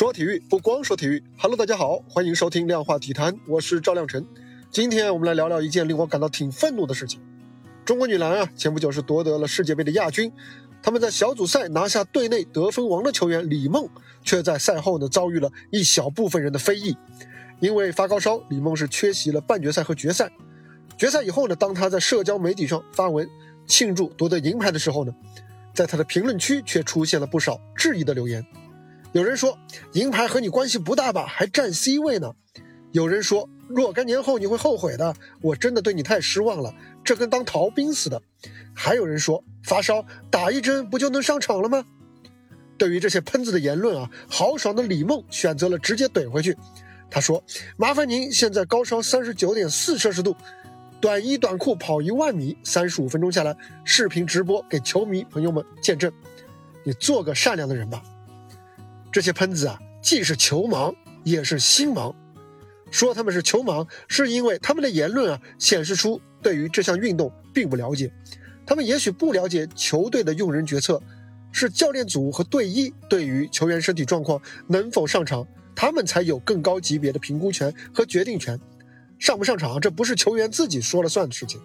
说体育不光说体育，Hello，大家好，欢迎收听量化体坛，我是赵亮晨。今天我们来聊聊一件令我感到挺愤怒的事情。中国女篮啊，前不久是夺得了世界杯的亚军，他们在小组赛拿下队内得分王的球员李梦，却在赛后呢遭遇了一小部分人的非议。因为发高烧，李梦是缺席了半决赛和决赛。决赛以后呢，当他在社交媒体上发文庆祝夺得银牌的时候呢，在他的评论区却出现了不少质疑的留言。有人说银牌和你关系不大吧，还占 C 位呢。有人说若干年后你会后悔的，我真的对你太失望了，这跟当逃兵似的。还有人说发烧打一针不就能上场了吗？对于这些喷子的言论啊，豪爽的李梦选择了直接怼回去。他说：“麻烦您现在高烧三十九点四摄氏度，短衣短裤跑一万米，三十五分钟下来，视频直播给球迷朋友们见证。你做个善良的人吧。”这些喷子啊，既是球盲，也是心盲。说他们是球盲，是因为他们的言论啊，显示出对于这项运动并不了解。他们也许不了解球队的用人决策，是教练组和队医对于球员身体状况能否上场，他们才有更高级别的评估权和决定权。上不上场，这不是球员自己说了算的事情。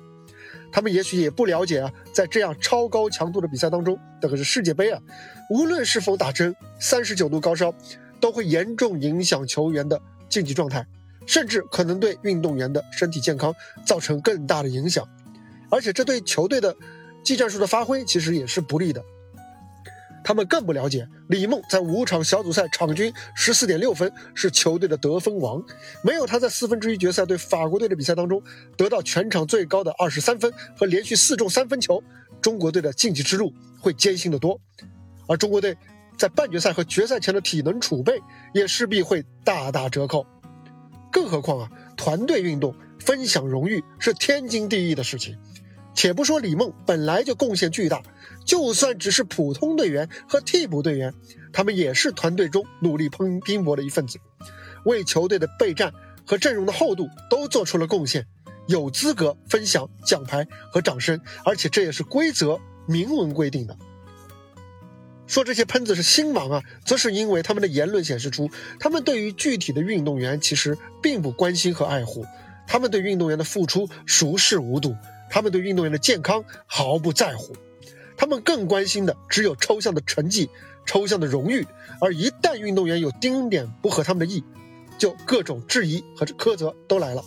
他们也许也不了解啊，在这样超高强度的比赛当中，那可是世界杯啊，无论是否打针，三十九度高烧，都会严重影响球员的竞技状态，甚至可能对运动员的身体健康造成更大的影响，而且这对球队的技战术的发挥其实也是不利的。他们更不了解李梦在五场小组赛场均十四点六分，是球队的得分王。没有他在四分之一决赛对法国队的比赛当中得到全场最高的二十三分和连续四中三分球，中国队的晋级之路会艰辛得多。而中国队在半决赛和决赛前的体能储备也势必会大打折扣。更何况啊，团队运动分享荣誉是天经地义的事情。且不说李梦本来就贡献巨大，就算只是普通队员和替补队员，他们也是团队中努力拼拼搏的一份子，为球队的备战和阵容的厚度都做出了贡献，有资格分享奖牌和掌声，而且这也是规则明文规定的。说这些喷子是心盲啊，则是因为他们的言论显示出，他们对于具体的运动员其实并不关心和爱护，他们对运动员的付出熟视无睹。他们对运动员的健康毫不在乎，他们更关心的只有抽象的成绩、抽象的荣誉。而一旦运动员有丁点不合他们的意，就各种质疑和苛责都来了。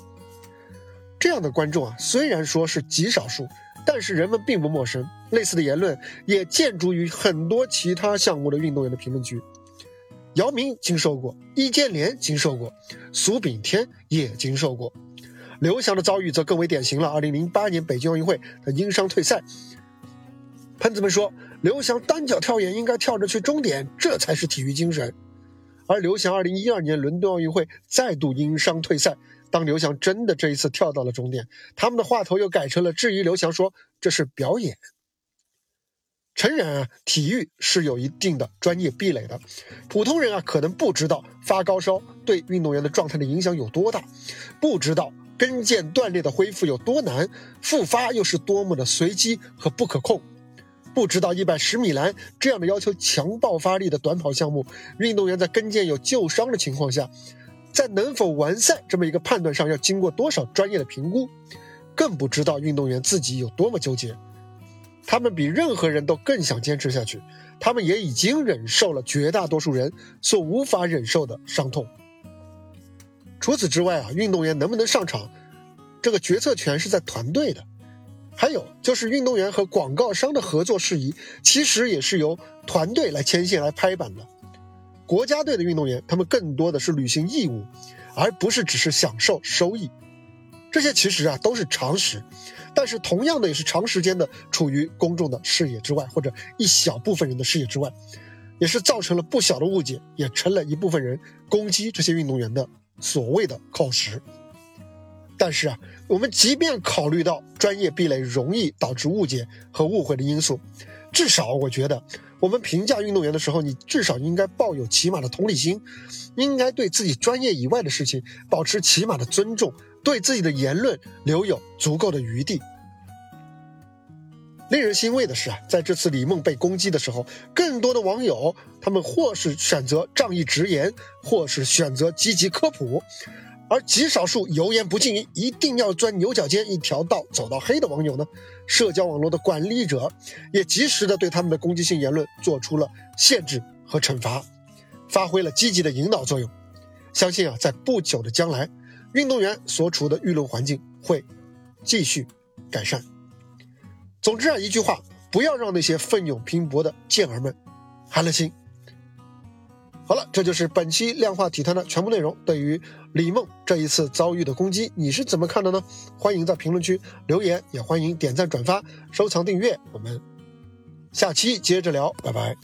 这样的观众啊，虽然说是极少数，但是人们并不陌生。类似的言论也见诸于很多其他项目的运动员的评论区。姚明经受过，易建联经受过，苏炳添也经受过。刘翔的遭遇则更为典型了。二零零八年北京奥运会，他因伤退赛。喷子们说，刘翔单脚跳远应该跳着去终点，这才是体育精神。而刘翔二零一二年伦敦奥运会再度因伤退赛。当刘翔真的这一次跳到了终点，他们的话头又改成了质疑刘翔，说这是表演。诚然啊，体育是有一定的专业壁垒的，普通人啊可能不知道发高烧对运动员的状态的影响有多大，不知道。跟腱断裂的恢复有多难，复发又是多么的随机和不可控。不知道一百十米栏这样的要求强爆发力的短跑项目，运动员在跟腱有旧伤的情况下，在能否完赛这么一个判断上要经过多少专业的评估。更不知道运动员自己有多么纠结，他们比任何人都更想坚持下去，他们也已经忍受了绝大多数人所无法忍受的伤痛。除此之外啊，运动员能不能上场，这个决策权是在团队的。还有就是运动员和广告商的合作事宜，其实也是由团队来牵线来拍板的。国家队的运动员，他们更多的是履行义务，而不是只是享受收益。这些其实啊都是常识，但是同样的也是长时间的处于公众的视野之外，或者一小部分人的视野之外，也是造成了不小的误解，也成了一部分人攻击这些运动员的。所谓的口实，但是啊，我们即便考虑到专业壁垒容易导致误解和误会的因素，至少我觉得，我们评价运动员的时候，你至少应该抱有起码的同理心，应该对自己专业以外的事情保持起码的尊重，对自己的言论留有足够的余地。令人欣慰的是啊，在这次李梦被攻击的时候，更多的网友他们或是选择仗义直言，或是选择积极科普，而极少数油盐不进、一定要钻牛角尖、一条道走到黑的网友呢，社交网络的管理者也及时的对他们的攻击性言论做出了限制和惩罚，发挥了积极的引导作用。相信啊，在不久的将来，运动员所处的舆论环境会继续改善。总之啊，一句话，不要让那些奋勇拼搏的健儿们寒了心。好了，这就是本期量化体坛的全部内容。对于李梦这一次遭遇的攻击，你是怎么看的呢？欢迎在评论区留言，也欢迎点赞、转发、收藏、订阅。我们下期接着聊，拜拜。